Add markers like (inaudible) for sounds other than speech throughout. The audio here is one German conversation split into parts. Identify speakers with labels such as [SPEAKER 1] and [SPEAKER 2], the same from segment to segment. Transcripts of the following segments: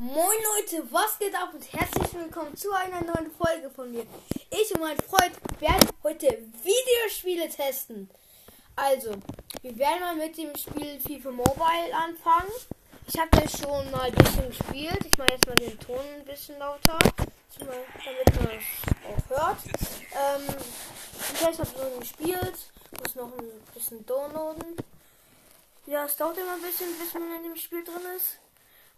[SPEAKER 1] Moin Leute, was geht ab und herzlich willkommen zu einer neuen Folge von mir. Ich und mein Freund werden heute Videospiele testen. Also, wir werden mal mit dem Spiel FIFA Mobile anfangen. Ich habe ja schon mal ein bisschen gespielt. Ich mache jetzt mal den Ton ein bisschen lauter, damit man es auch hört. Ähm, ich habe schon gespielt, muss noch ein bisschen downloaden. Ja, es dauert immer ein bisschen, bis man in dem Spiel drin ist.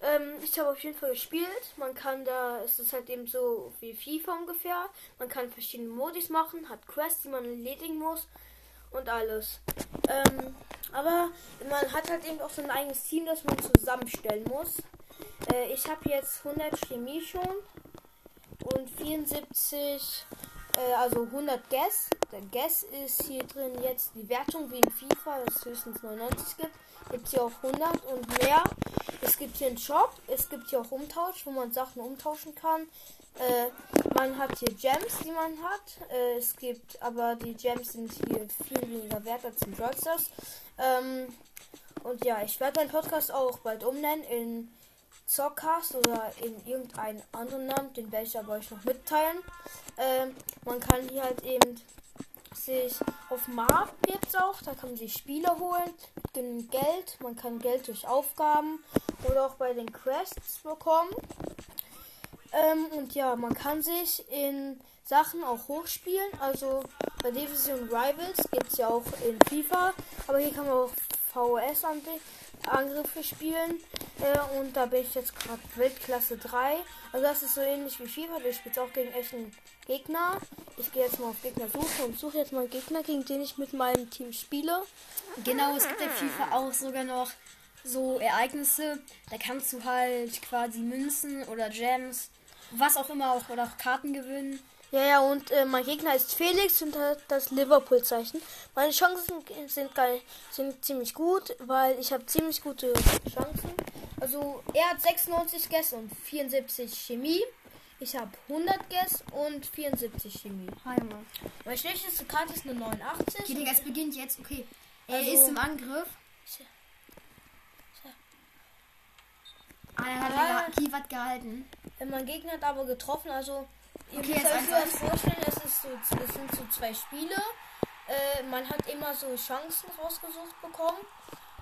[SPEAKER 1] Ähm, ich habe auf jeden Fall gespielt. Man kann da, es ist halt eben so wie FIFA ungefähr. Man kann verschiedene Modis machen, hat Quests, die man erledigen muss und alles. Ähm, aber man hat halt eben auch so ein eigenes Team, das man zusammenstellen muss. Äh, ich habe jetzt 100 Chemie schon und 74, äh, also 100 Guess. Der Guess ist hier drin jetzt die Wertung wie in FIFA, das höchstens 99 gibt. Gibt hier auch 100 und mehr. Es gibt hier einen Shop, es gibt hier auch Umtausch, wo man Sachen umtauschen kann. Äh, man hat hier Gems, die man hat. Äh, es gibt, aber die Gems sind hier viel weniger wert als in Brawl Ähm, und ja, ich werde meinen Podcast auch bald umnennen in Zockcast oder in irgendeinen anderen Namen, den werde ich aber euch noch mitteilen. Ähm, man kann hier halt eben sich auf Markt jetzt auch, da kann man sich Spiele holen, mit Geld. Man kann Geld durch Aufgaben oder auch bei den Quests bekommen. Ähm, und ja, man kann sich in Sachen auch hochspielen. Also bei Division Rivals gibt es ja auch in FIFA, aber hier kann man auch VOS-Angriffe spielen. Äh, und da bin ich jetzt gerade Weltklasse 3. Also das ist so ähnlich wie FIFA. Du spielst auch gegen echten Gegner. Ich gehe jetzt mal auf Gegner suchen und suche jetzt mal einen Gegner, gegen den ich mit meinem Team spiele.
[SPEAKER 2] Genau, es gibt in FIFA auch sogar noch so Ereignisse. Da kannst du halt quasi Münzen oder Gems, was auch immer auch oder auch Karten gewinnen.
[SPEAKER 1] Ja, ja, und äh, mein Gegner ist Felix und hat das Liverpool-Zeichen. Meine Chancen sind, geil, sind ziemlich gut, weil ich habe ziemlich gute Chancen. Also er hat 96 Guess und 74 Chemie. Ich habe 100 Guess und 74 Chemie.
[SPEAKER 2] Heimat.
[SPEAKER 1] Meine schlechteste Karte ist eine 89.
[SPEAKER 2] Okay, Digga, es beginnt jetzt. Okay. Er also, ist im Angriff. Ah, er hat ja. Kiewat gehalten.
[SPEAKER 1] Mein Gegner hat aber getroffen, also ihr
[SPEAKER 2] okay,
[SPEAKER 1] müsst euch das vorstellen, es, ist so, es sind so zwei Spiele. Äh, man hat immer so Chancen rausgesucht bekommen.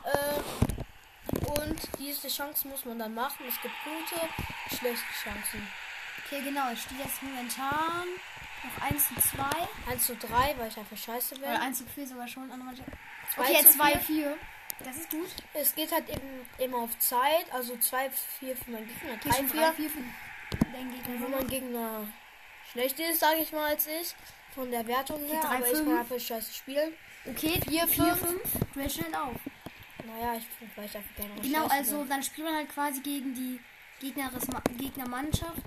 [SPEAKER 1] Äh, und diese Chancen muss man dann machen. Es gibt gute, schlechte Chancen.
[SPEAKER 2] Okay, genau. Ich stehe jetzt momentan noch 1 zu 2.
[SPEAKER 1] 1 zu 3, weil ich einfach scheiße bin.
[SPEAKER 2] Oder 1 zu 4 sogar schon. Okay, jetzt 2 4. Das ist gut.
[SPEAKER 1] Es geht halt eben immer auf Zeit. Also 2 4 für meinen Gegner.
[SPEAKER 2] 3 4 4 für
[SPEAKER 1] deinen Gegner. Wenn mein Gegner schlecht ist, sage ich mal, als ich. Von der Wertung her. 3, aber 5. ich kann einfach scheiße spielen.
[SPEAKER 2] Okay, 4 4 5. Du schnell auf.
[SPEAKER 1] Naja, ich weiß einfach gerne.
[SPEAKER 2] Genau, also dann spielt man halt quasi gegen die Gegnermannschaft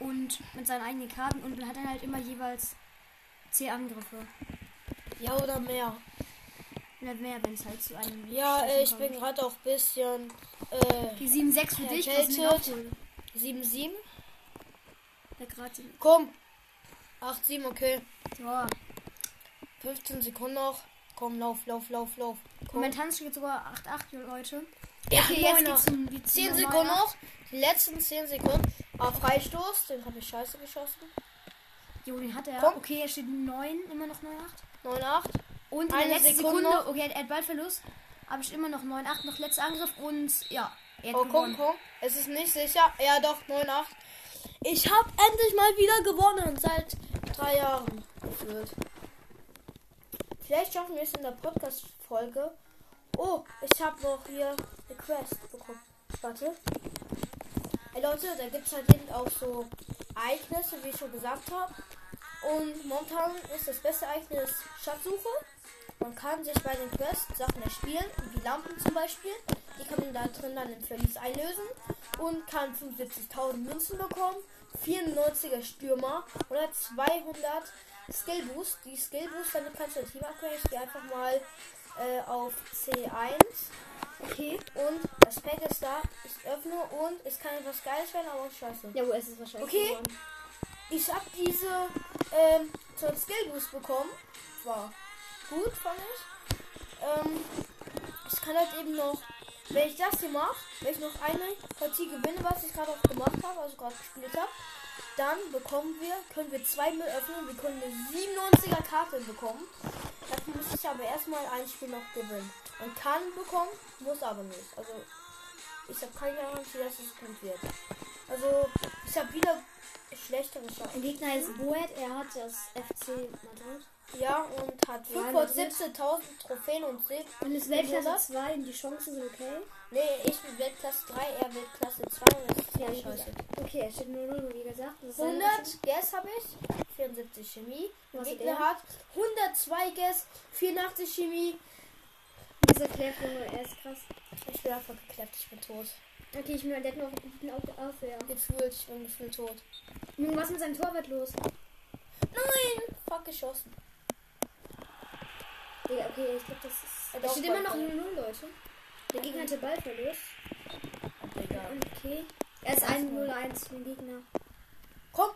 [SPEAKER 2] und mit seinen eigenen Karten und man hat dann halt immer jeweils 10 Angriffe.
[SPEAKER 1] Ja, oder mehr.
[SPEAKER 2] Oder mehr, wenn es halt zu einem.
[SPEAKER 1] Ja, äh, ich kommt. bin gerade auch ein bisschen. Äh,
[SPEAKER 2] die 7-6 für dich,
[SPEAKER 1] 7-7.
[SPEAKER 2] Ja, gerade.
[SPEAKER 1] Komm! 8-7, okay.
[SPEAKER 2] Ja.
[SPEAKER 1] 15 Sekunden noch. Komm, lauf, lauf, lauf, lauf.
[SPEAKER 2] Komm. Momentan steht sogar 8-8, Leute.
[SPEAKER 1] Ja, okay, jetzt geht's zum, 10 Sekunden noch. Die letzten 10 Sekunden. Auf Freistoß, den habe ich scheiße geschossen.
[SPEAKER 2] Jo, den hat er.
[SPEAKER 1] Komm.
[SPEAKER 2] Okay, er steht 9, immer noch 9-8.
[SPEAKER 1] 9-8.
[SPEAKER 2] Und in der letzten Sekunde, Sekunde okay, er hat Ballverlust. Aber ich immer noch 9-8, noch letzter Angriff und ja.
[SPEAKER 1] Er hat oh, komm, komm. Es ist nicht sicher. Ja, doch, 9-8. Ich habe endlich mal wieder gewonnen. Seit drei Jahren. Vielleicht schaffen wir es in der Podcast-Folge. Oh, ich habe noch hier eine Quest bekommen. Warte. Hey Leute, da gibt es halt eben auch so Ereignisse, wie ich schon gesagt habe. Und momentan ist das beste Ereignis Schatzsuche. Man kann sich bei den Quests Sachen erspielen, wie Lampen zum Beispiel. Die kann man da drin dann im Verlies einlösen und kann 75.000 Münzen bekommen, 94er Stürmer oder 200 Skill Boost. Die Skill Boost, damit kannst du ein Team upgraden. Ich gehe einfach mal äh, auf C1. Okay. Und das Pack ist da. Ich öffne und es kann etwas Geiles werden, aber scheiße.
[SPEAKER 2] Ja, wo ist es wahrscheinlich?
[SPEAKER 1] Okay. Geworden. Ich habe diese ähm, zur Skill Boost bekommen. War gut, fand ich. Ähm, ich kann halt eben noch Wenn ich das hier mache, wenn ich noch eine Partie gewinne, was ich gerade auch gemacht habe, also gerade gespielt habe, dann bekommen wir, können wir zwei Müll öffnen. Wir können eine 97er Karte bekommen. Dafür muss ich aber erstmal ein Spiel noch gewinnen. Man kann bekommen, muss aber nicht. Also ich habe keine Garantie, dass es gut wird. Also ich habe wieder schlechtere Chancen.
[SPEAKER 2] Ein Gegner ist Boet, er hat das FC Madrid.
[SPEAKER 1] Ja, und hat
[SPEAKER 2] Ja,
[SPEAKER 1] 517.000 Trophäen und Sieg.
[SPEAKER 2] Und ist Weltklasse 2 und die Chancen sind okay.
[SPEAKER 1] Nee, ich bin Weltklasse 3, er Weltklasse 2 und das ist
[SPEAKER 2] Ja,
[SPEAKER 1] scheiße.
[SPEAKER 2] gesagt. Okay, es steht 0-0, wie gesagt. Das ist seine
[SPEAKER 1] 100 Guess habe ich, 74 Chemie.
[SPEAKER 2] Was
[SPEAKER 1] Gegner
[SPEAKER 2] er?
[SPEAKER 1] hat 102 Guess, 84 Chemie.
[SPEAKER 2] Dieser Klärflunge, er ist krass.
[SPEAKER 1] Ich bin einfach geklärt, ich bin tot.
[SPEAKER 2] Okay, ich bin der hat noch einen guten Auf Aufwehr.
[SPEAKER 1] Gefühlt, ich bin gefühlt tot.
[SPEAKER 2] Junge, was ist mit seinem Torwart los?
[SPEAKER 1] Nein! Fuck, geschossen.
[SPEAKER 2] Digga, okay, ich glaube, das ist.
[SPEAKER 1] Auch
[SPEAKER 2] steht immer noch
[SPEAKER 1] Ball
[SPEAKER 2] 0-0, Leute. Der Gegner hatte Ballverlust.
[SPEAKER 1] Digga.
[SPEAKER 2] Okay. Er ist 1-0-1 für den Gegner.
[SPEAKER 1] Komm!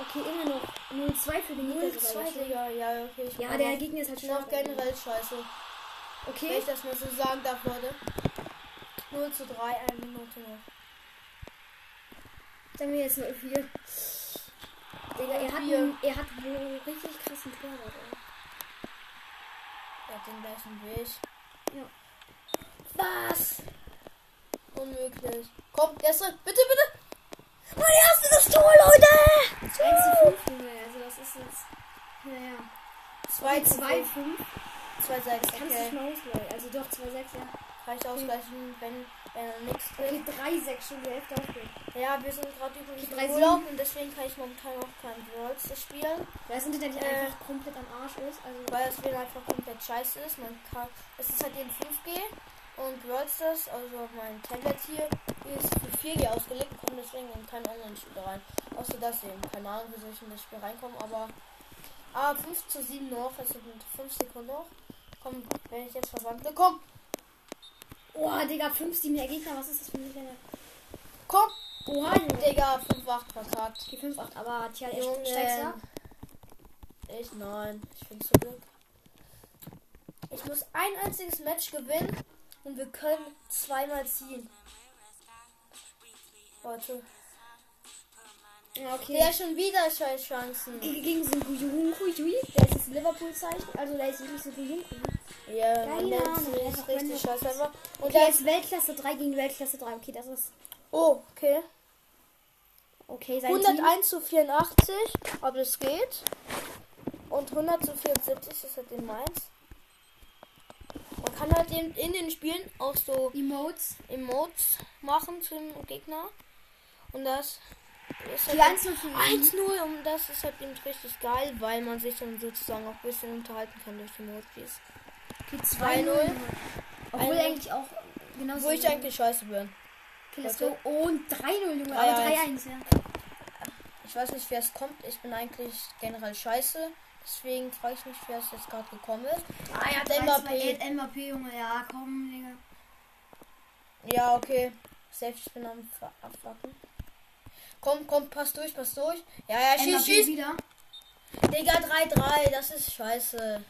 [SPEAKER 2] Okay, immer noch 0-2 für den Gegner.
[SPEAKER 1] 0
[SPEAKER 2] sogar
[SPEAKER 1] 2
[SPEAKER 2] jetzt.
[SPEAKER 1] Digga, ja, okay.
[SPEAKER 2] Ja, der Gegner ist halt
[SPEAKER 1] Ich bin auch
[SPEAKER 2] stark.
[SPEAKER 1] generell scheiße. Wenn
[SPEAKER 2] Okay.
[SPEAKER 1] ich das mal so sagen darf, Leute. 0 zu 3, eine Minute noch.
[SPEAKER 2] Sagen wir jetzt 0-4. Digga, er hat, einen, er hat wohl richtig krassen Torwart. ey.
[SPEAKER 1] Er hat den gleichen Weg.
[SPEAKER 2] Ja.
[SPEAKER 1] Was? Unmöglich. Komm, der ist drin. Bitte, bitte. Mein erstes Tor, Leute!
[SPEAKER 2] 1 zu 5, Junge. Also, das ist jetzt. Naja.
[SPEAKER 1] 2 zu
[SPEAKER 2] 2
[SPEAKER 1] 5.
[SPEAKER 2] 5.
[SPEAKER 1] 2 6,
[SPEAKER 2] Kannst du
[SPEAKER 1] okay.
[SPEAKER 2] nicht mal ausgleichen. Also, doch 2 6, ja.
[SPEAKER 1] Ich ausgleichen, wenn, wenn er nichts
[SPEAKER 2] Okay,
[SPEAKER 1] trifft.
[SPEAKER 2] 3 6 schon die Hälfte aufgeht.
[SPEAKER 1] Ja, wir sind gerade übrigens
[SPEAKER 2] Okay, drei,
[SPEAKER 1] im Urlaub und deswegen kann ich momentan auch kein Worlds spielen.
[SPEAKER 2] Weil das Internet nicht
[SPEAKER 1] Äh.
[SPEAKER 2] einfach komplett am Arsch ist. Also,
[SPEAKER 1] Weil das Spiel einfach komplett scheiße ist. Man kann, es ist halt in 5G und Worldstars, also mein Tablet hier, ist für 4G ausgelegt und kommt deswegen in kein Online-Spiel rein. Außer das eben. Keine Ahnung, wie soll ich in das Spiel reinkommen, aber. Ah, 5 zu 7 noch, also mit 5 Sekunden noch. Komm, wenn ich jetzt verwandle, komm,
[SPEAKER 2] oh, Digga, 5 7 der Gegner. Was ist das für ein
[SPEAKER 1] komm!
[SPEAKER 2] Oha, Junge.
[SPEAKER 1] Digga, 5-8 verkackt.
[SPEAKER 2] Okay, 5 8. Aber tja,
[SPEAKER 1] Junge.
[SPEAKER 2] steigt ab.
[SPEAKER 1] Ich nein, ich bin zu Glück. Ich muss ein einziges Match gewinnen und wir können zweimal ziehen. Warte.
[SPEAKER 2] Ja, okay.
[SPEAKER 1] Der schon wieder scheiß Chancen.
[SPEAKER 2] Ge- Gegen so ein Guyunkuyui. Der ist das Liverpool-Zeichen. Also, der ist wirklich so Guyunkuyui.
[SPEAKER 1] Sie,
[SPEAKER 2] einfach
[SPEAKER 1] ist richtig einfach. Und
[SPEAKER 2] Okay,
[SPEAKER 1] ist
[SPEAKER 2] Weltklasse 3 gegen Weltklasse 3. Okay, das ist.
[SPEAKER 1] Oh, okay.
[SPEAKER 2] Okay, sein Team.
[SPEAKER 1] 101 zu 84, ob es geht. Und 100 zu 74 ist halt in Mainz. Man kann halt in, in den Spielen auch so
[SPEAKER 2] Emotes.
[SPEAKER 1] Emotes machen zu dem Gegner. Und das ist halt
[SPEAKER 2] 1 für
[SPEAKER 1] 1-0 und das ist halt eben richtig geil, weil man sich dann sozusagen auch ein bisschen unterhalten kann durch die Emojis.
[SPEAKER 2] Okay,
[SPEAKER 1] 2-0.
[SPEAKER 2] Obwohl eigentlich auch genauso.
[SPEAKER 1] Wo ich eigentlich scheiße bin.
[SPEAKER 2] Okay, let's go. Und 3-0, Junge.
[SPEAKER 1] 3-1.
[SPEAKER 2] Aber 3-1, ja.
[SPEAKER 1] Ich weiß nicht, wer es kommt. Ich bin eigentlich generell scheiße. Deswegen frage ich mich, wer es jetzt gerade gekommen ist. Ah ja, Mbappé.
[SPEAKER 2] Mbappé, Junge. Ja, komm, Digga.
[SPEAKER 1] Ja, okay. Safe, ich bin am Abfacken. Komm, komm, pass durch, pass durch. Ja, ja, schieß, schieß.
[SPEAKER 2] wieder.
[SPEAKER 1] Digga, 3-3, das ist scheiße.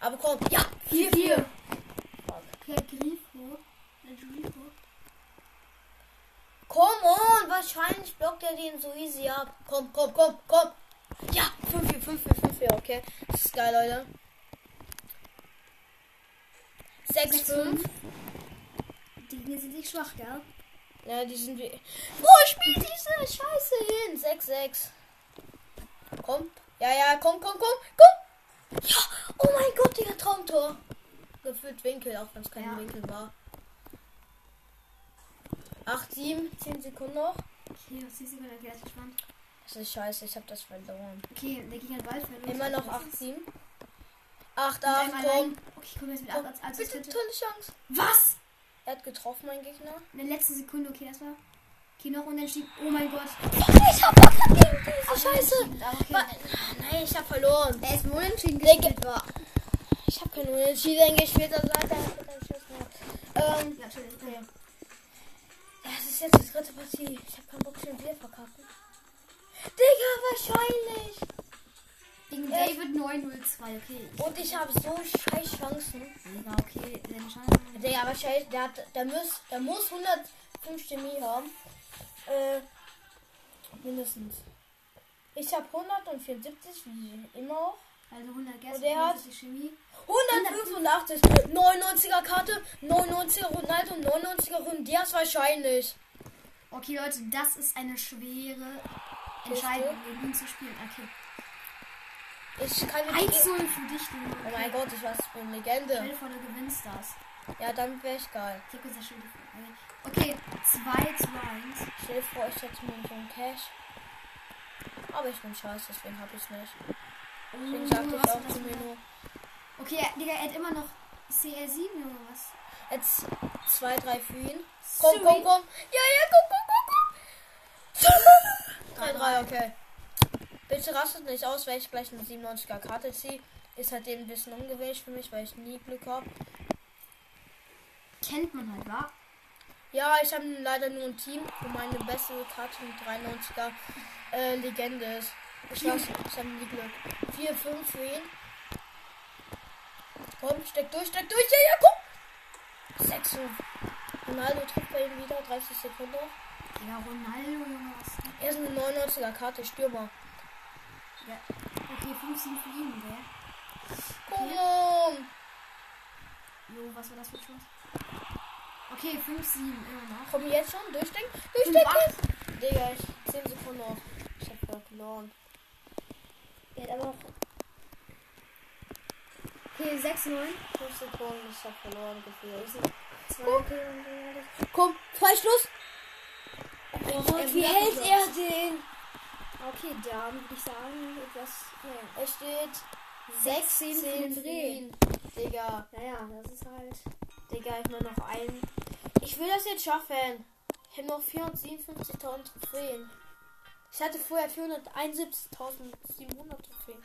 [SPEAKER 1] Aber komm, ja,
[SPEAKER 2] 4-4.
[SPEAKER 1] Fuck.
[SPEAKER 2] Okay, Grifo. Grifo.
[SPEAKER 1] Komm on, wahrscheinlich blockt er den so easy ab. Komm, komm, komm, komm. Ja, 5-4, 5-4, 5-4, okay. Das ist geil, Leute. 6-5.
[SPEAKER 2] Die Gegner sind nicht schwach, gell?
[SPEAKER 1] Ja, die sind wie. Wo spielt diese Scheiße hin? 6-6. Komm. Ja, ja, komm, komm, komm, komm. Ja, oh mein Gott, Digga, Traumtor. Gefühlt Winkel, auch wenn es kein
[SPEAKER 2] Ja.
[SPEAKER 1] Winkel war. 8, 7, 10 Sekunden noch.
[SPEAKER 2] Okay, was ist das ist gespannt.
[SPEAKER 1] Das ist scheiße, ich habe das verloren.
[SPEAKER 2] Okay, der Gegner hat Ball verloren.
[SPEAKER 1] Immer noch
[SPEAKER 2] Was
[SPEAKER 1] 8,
[SPEAKER 2] ist?
[SPEAKER 1] 7. 8,
[SPEAKER 2] Und
[SPEAKER 1] 8,
[SPEAKER 2] einmal
[SPEAKER 1] komm.
[SPEAKER 2] Okay, komm jetzt mit
[SPEAKER 1] komm.
[SPEAKER 2] 8 als, als
[SPEAKER 1] Bitte. tolle Chance.
[SPEAKER 2] Was?
[SPEAKER 1] Er hat getroffen, mein Gegner.
[SPEAKER 2] In der letzten Sekunde, okay, das war. Okay, noch und dann steht. Oh mein Gott.
[SPEAKER 1] Ich hab Bock gegen diese Scheiße.
[SPEAKER 2] Okay.
[SPEAKER 1] Wa- Nein, ich hab verloren.
[SPEAKER 2] Er ist wohl entschieden
[SPEAKER 1] Digga.
[SPEAKER 2] gespielt war.
[SPEAKER 1] Ich habe keine Unentschieden gespielt, also ich hab keinen Schuss mehr. Ähm,
[SPEAKER 2] Ja, natürlich.
[SPEAKER 1] okay. Ja, es ist jetzt die dritte Partie. Ich habe keinen Bock schon wieder verkacken. Digga, wahrscheinlich.
[SPEAKER 2] Gegen
[SPEAKER 1] Äh,
[SPEAKER 2] David 902, okay.
[SPEAKER 1] Und ich habe so scheiß Chancen.
[SPEAKER 2] Digga, okay, den Schaden.
[SPEAKER 1] Der aber scheiß, der, hat, der, muss, der muss 105 Chemie haben. Äh, mindestens. Ich habe 174, wie immer auch.
[SPEAKER 2] Also 100 Gäste,
[SPEAKER 1] Und der hat-
[SPEAKER 2] 40 Chemie.
[SPEAKER 1] 185, 99er Karte, 99er Ronaldo, 99er Rundias wahrscheinlich.
[SPEAKER 2] Okay, Leute, das ist eine schwere Entscheidung, gegen ihn zu spielen. Okay.
[SPEAKER 1] Ich kann mit
[SPEAKER 2] 1 0 für dich, du.
[SPEAKER 1] Oh mein Gott, ich weiß, ich bin
[SPEAKER 2] Stell
[SPEAKER 1] Legende.
[SPEAKER 2] dir vor, du gewinnst das.
[SPEAKER 1] Ja, dann wäre ich geil.
[SPEAKER 2] Ich hab gesagt, stell dir vor. Okay, 2 zu 1.
[SPEAKER 1] Stell dir vor, ich hätte mir so einen Cash. Aber ich bin scheiße, deswegen habe ich nicht. Deswegen sagte ich auch zu? Mino.
[SPEAKER 2] Okay, Digga, er hat immer noch CR7 oder was?
[SPEAKER 1] Jetzt 2, 3 für ihn. Komm,
[SPEAKER 2] Sweet.
[SPEAKER 1] komm, komm. Ja, ja, komm, komm, komm, komm. 3, 3, okay. Bitte rastet nicht aus, weil ich gleich eine 97er Karte ziehe. Ist halt eben ein bisschen ungewöhnlich für mich, weil ich nie Glück habe.
[SPEAKER 2] Kennt man halt, wa?
[SPEAKER 1] Ja, ich habe leider nur ein Team, wo meine beste Karte mit 93er äh, Legende ist. Ich weiß, ich habe nie Glück. 4, 5 für ihn. Komm, steck durch, steck durch. Ja, ja, komm. 6, 5. Ronaldo trifft bei ihm wieder, 30 Sekunden.
[SPEAKER 2] Digga, Ronaldo, Junge?
[SPEAKER 1] Er ist eine 99er Karte, Stürmer.
[SPEAKER 2] Ja. Okay, 5 7 für ihn, gell?
[SPEAKER 1] Komm on.
[SPEAKER 2] Jo, was war das für Schuss? Okay, 5 7 immer noch.
[SPEAKER 1] Komm jetzt schon, durchstecken.
[SPEAKER 2] Fünf,
[SPEAKER 1] Durchstecken. Digga, ich 10 Sekunden noch. Ich hab grad verloren.
[SPEAKER 2] Er hat aber noch. Okay, 6 9.
[SPEAKER 1] 5 Sekunden, ich hab verloren gefühlt.
[SPEAKER 2] 2 okay, und
[SPEAKER 1] Komm, Freischluss.
[SPEAKER 2] Oh,
[SPEAKER 1] wie hält er den?
[SPEAKER 2] Okay, dann würde ich sagen, etwas. Naja,
[SPEAKER 1] Es steht
[SPEAKER 2] 16 für den
[SPEAKER 1] 16
[SPEAKER 2] Dreh.
[SPEAKER 1] Drehen. Digga,
[SPEAKER 2] Naja, das ist halt.
[SPEAKER 1] Digga, ich mach noch einen. Ich will das jetzt schaffen. Ich habe noch 457.000 Trophäen. Ich hatte vorher 471.700 Trophäen.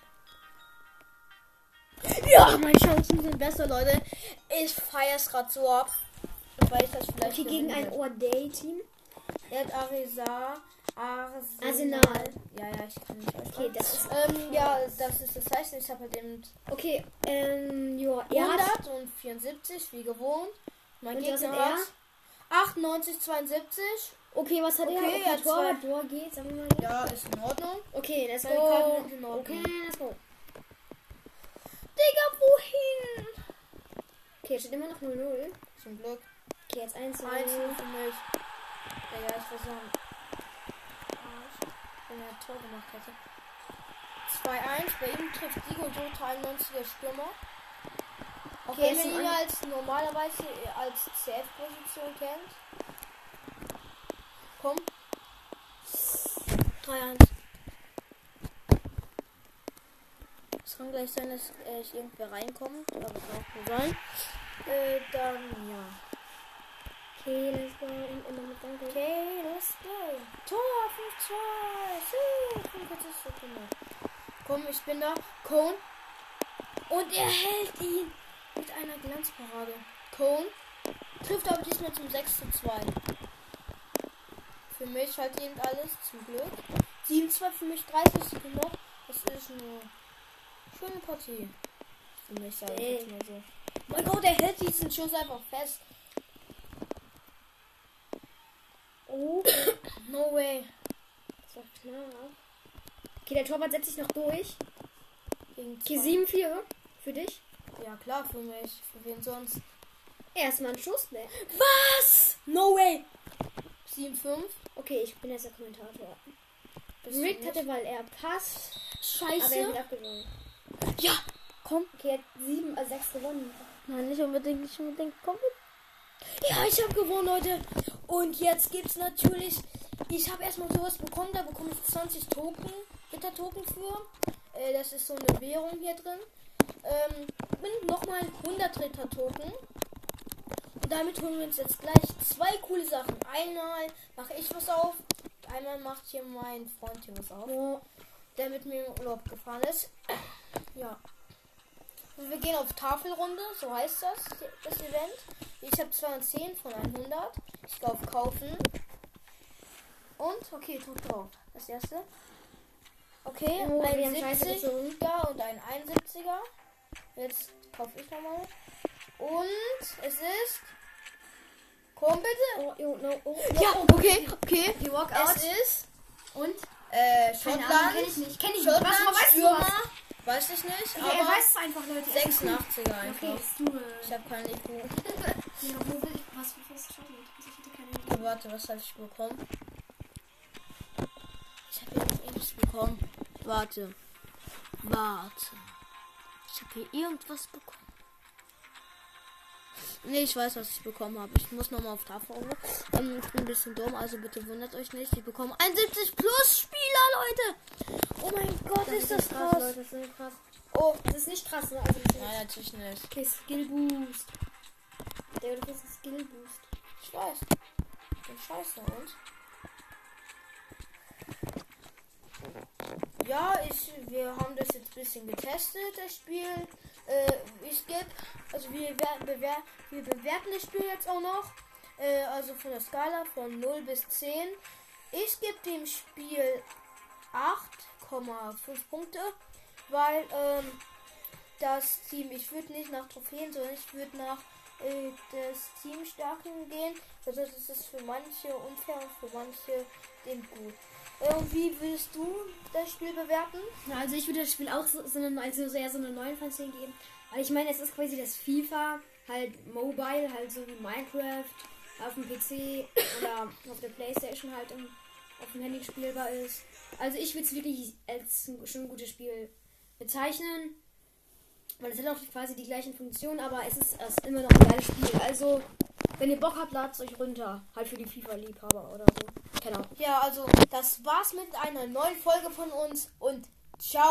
[SPEAKER 1] Ja, meine Chancen sind besser, Leute. Ich feiere es gerade so ab. Weil ich das vielleicht
[SPEAKER 2] Okay, gegen ein. All-Day-Team.
[SPEAKER 1] Er hat Arisa. Arsenal.
[SPEAKER 2] Arsenal.
[SPEAKER 1] Ja, ja, ich kann nicht
[SPEAKER 2] Okay, das ist.
[SPEAKER 1] Ähm, ja, das ist das Zeichen. Ich habe halt eben
[SPEAKER 2] Okay, ähm, ja, er hat.
[SPEAKER 1] 174, wie gewohnt. Mein
[SPEAKER 2] Und was
[SPEAKER 1] Gegner
[SPEAKER 2] hat er?
[SPEAKER 1] hat 98, 72.
[SPEAKER 2] Okay, was hat
[SPEAKER 1] Okay,
[SPEAKER 2] er? Okay,
[SPEAKER 1] hat
[SPEAKER 2] Torwart, Tor geht, sagen wir mal.
[SPEAKER 1] Ja, ist in Ordnung.
[SPEAKER 2] Okay, go.
[SPEAKER 1] Karten sind in Ordnung.
[SPEAKER 2] Okay, let's go.
[SPEAKER 1] Digga, wohin?
[SPEAKER 2] Okay, steht immer noch 0-0.
[SPEAKER 1] Zum Glück.
[SPEAKER 2] Okay, jetzt 1
[SPEAKER 1] 1
[SPEAKER 2] 0
[SPEAKER 1] für mich. Digga, ich will sagen. Wenn er ein Tor gemacht hätte. 2-1. Bei ihm trifft Digo Jota 91er Stürmer. Auch
[SPEAKER 2] Okay,
[SPEAKER 1] wenn man
[SPEAKER 2] ein
[SPEAKER 1] ihn als normalerweise als CF-Position kennt. Komm. 3-1. Es kann gleich sein, dass äh, ich irgendwer reinkomme, aber kann auch nur sein. Äh, dann, ja.
[SPEAKER 2] Okay, let's go. Und immer mit Danke.
[SPEAKER 1] Okay, let's go. Tor 5-2. 45 Sekunden. Komm, ich bin da. Cone. Und er hält ihn mit einer Glanzparade. Cone trifft aber diesmal zum 6 zu 2. Für mich halt eben alles, zum Glück. 7-2 für mich, 30 Sekunden noch. Das ist eine schöne Partie. Für mich, sage ich
[SPEAKER 2] Ey.
[SPEAKER 1] jetzt mal so. Mein Gott, er hält diesen Schuss einfach fest.
[SPEAKER 2] Oh,
[SPEAKER 1] No way.
[SPEAKER 2] das war knapp. Okay, der Torwart setzt sich noch durch. Okay,
[SPEAKER 1] zwei.
[SPEAKER 2] 7-4 für dich.
[SPEAKER 1] Ja, klar, für mich. Für wen sonst?
[SPEAKER 2] Erstmal ein Schuss, ne?
[SPEAKER 1] Was? No way. 7-5.
[SPEAKER 2] Okay, ich bin jetzt der Kommentator.
[SPEAKER 1] Bist
[SPEAKER 2] Rick hatte, weil er passt, aber er
[SPEAKER 1] Scheiße.
[SPEAKER 2] wird abgewonnen.
[SPEAKER 1] Ja. Komm.
[SPEAKER 2] Okay, er hat 7, äh, 6 gewonnen.
[SPEAKER 1] Nein, nicht unbedingt, nicht unbedingt. Komm. Ja, ich habe gewonnen, Leute. Und jetzt gibt's natürlich. Ich habe erstmal sowas bekommen. Da bekomme ich 20 Token, Ritter-Token für. Äh, das ist so eine Währung hier drin. Ähm, und nochmal 100 Ritter-Token. Und damit holen wir uns jetzt gleich zwei coole Sachen. Einmal mache ich was auf. Einmal macht hier mein Freund hier was auf.
[SPEAKER 2] Oh,
[SPEAKER 1] der mit mir im Urlaub gefahren ist. Ja. Und wir gehen auf Tafelrunde, so heißt das, das Event. Ich habe 210 von 100. Ich gehe auf Kaufen. Und, okay, tut drauf. Das erste. Okay,
[SPEAKER 2] Oh,
[SPEAKER 1] ein
[SPEAKER 2] wir haben Scheiße
[SPEAKER 1] 70er und ein 71er. Jetzt kaufe ich nochmal. Und es ist. Komm bitte.
[SPEAKER 2] Oh, oh, no, oh,
[SPEAKER 1] Ja, okay, okay.
[SPEAKER 2] Die Walkout.
[SPEAKER 1] Es ist.
[SPEAKER 2] Und?
[SPEAKER 1] Äh, Schottland.
[SPEAKER 2] Ahnung, kenn ich nicht. Kenn ich nicht. Was,
[SPEAKER 1] Stürmer. Weiß ich nicht,
[SPEAKER 2] Ja, er
[SPEAKER 1] aber
[SPEAKER 2] weiß es einfach, Leute. Er ist cool.
[SPEAKER 1] 86er einfach.
[SPEAKER 2] Okay, ist äh,
[SPEAKER 1] Ich habe keine IQ. (laughs)
[SPEAKER 2] ja, wo will ich, was, was ist Schottland? Also ich hätte keine Idee.
[SPEAKER 1] Warte, was habe ich bekommen? Ich habe hier irgendwas bekommen. Warte. Warte. Ich habe hier irgendwas bekommen. Nee, ich weiß, was ich bekommen habe. Ich muss nochmal auf Tafel. Ähm, ich bin ein bisschen dumm, also bitte wundert euch nicht. Ich bekomme ein 70 Plus Spieler, Leute. Oh mein Gott, ist das krass.
[SPEAKER 2] Leute, das ist krass.
[SPEAKER 1] Oh,
[SPEAKER 2] Das ist nicht krass, ne? Also, das
[SPEAKER 1] nein, natürlich nicht.
[SPEAKER 2] okay, Skill Boost. Der oder das ist Skill Boost.
[SPEAKER 1] Ich weiß. Ich bin scheiße und. Ja, ich, wir haben das jetzt ein bisschen getestet, das Spiel. Äh, ich gebe, also wir, werden bewer wir bewerten das Spiel jetzt auch noch. Äh, also von der Skala von 0 bis 10. Ich gebe dem Spiel 8,5 Punkte, weil ähm, das Team, ich würde nicht nach Trophäen, sondern ich würde nach äh, des Teamstärken gehen. Also das ist für manche unfair und für manche eben gut. Äh, wie würdest du das Spiel bewerten?
[SPEAKER 2] Also ich würde das Spiel auch so, so eine, also eher so eine 9 von 10 geben. Weil ich meine, es ist quasi das FIFA, halt mobile, halt so wie Minecraft, auf dem PC oder auf der Playstation halt im, auf dem Handy spielbar ist. Also ich würde es wirklich als ein, schon gutes Spiel bezeichnen. Weil es hat auch quasi die gleichen Funktionen, aber es ist, es ist immer noch ein geiles Spiel. Also, wenn ihr Bock habt, ladet es euch runter. Halt für die FIFA-Liebhaber oder so. Ahnung.
[SPEAKER 1] Ja, also das war's mit einer neuen Folge von uns und ciao.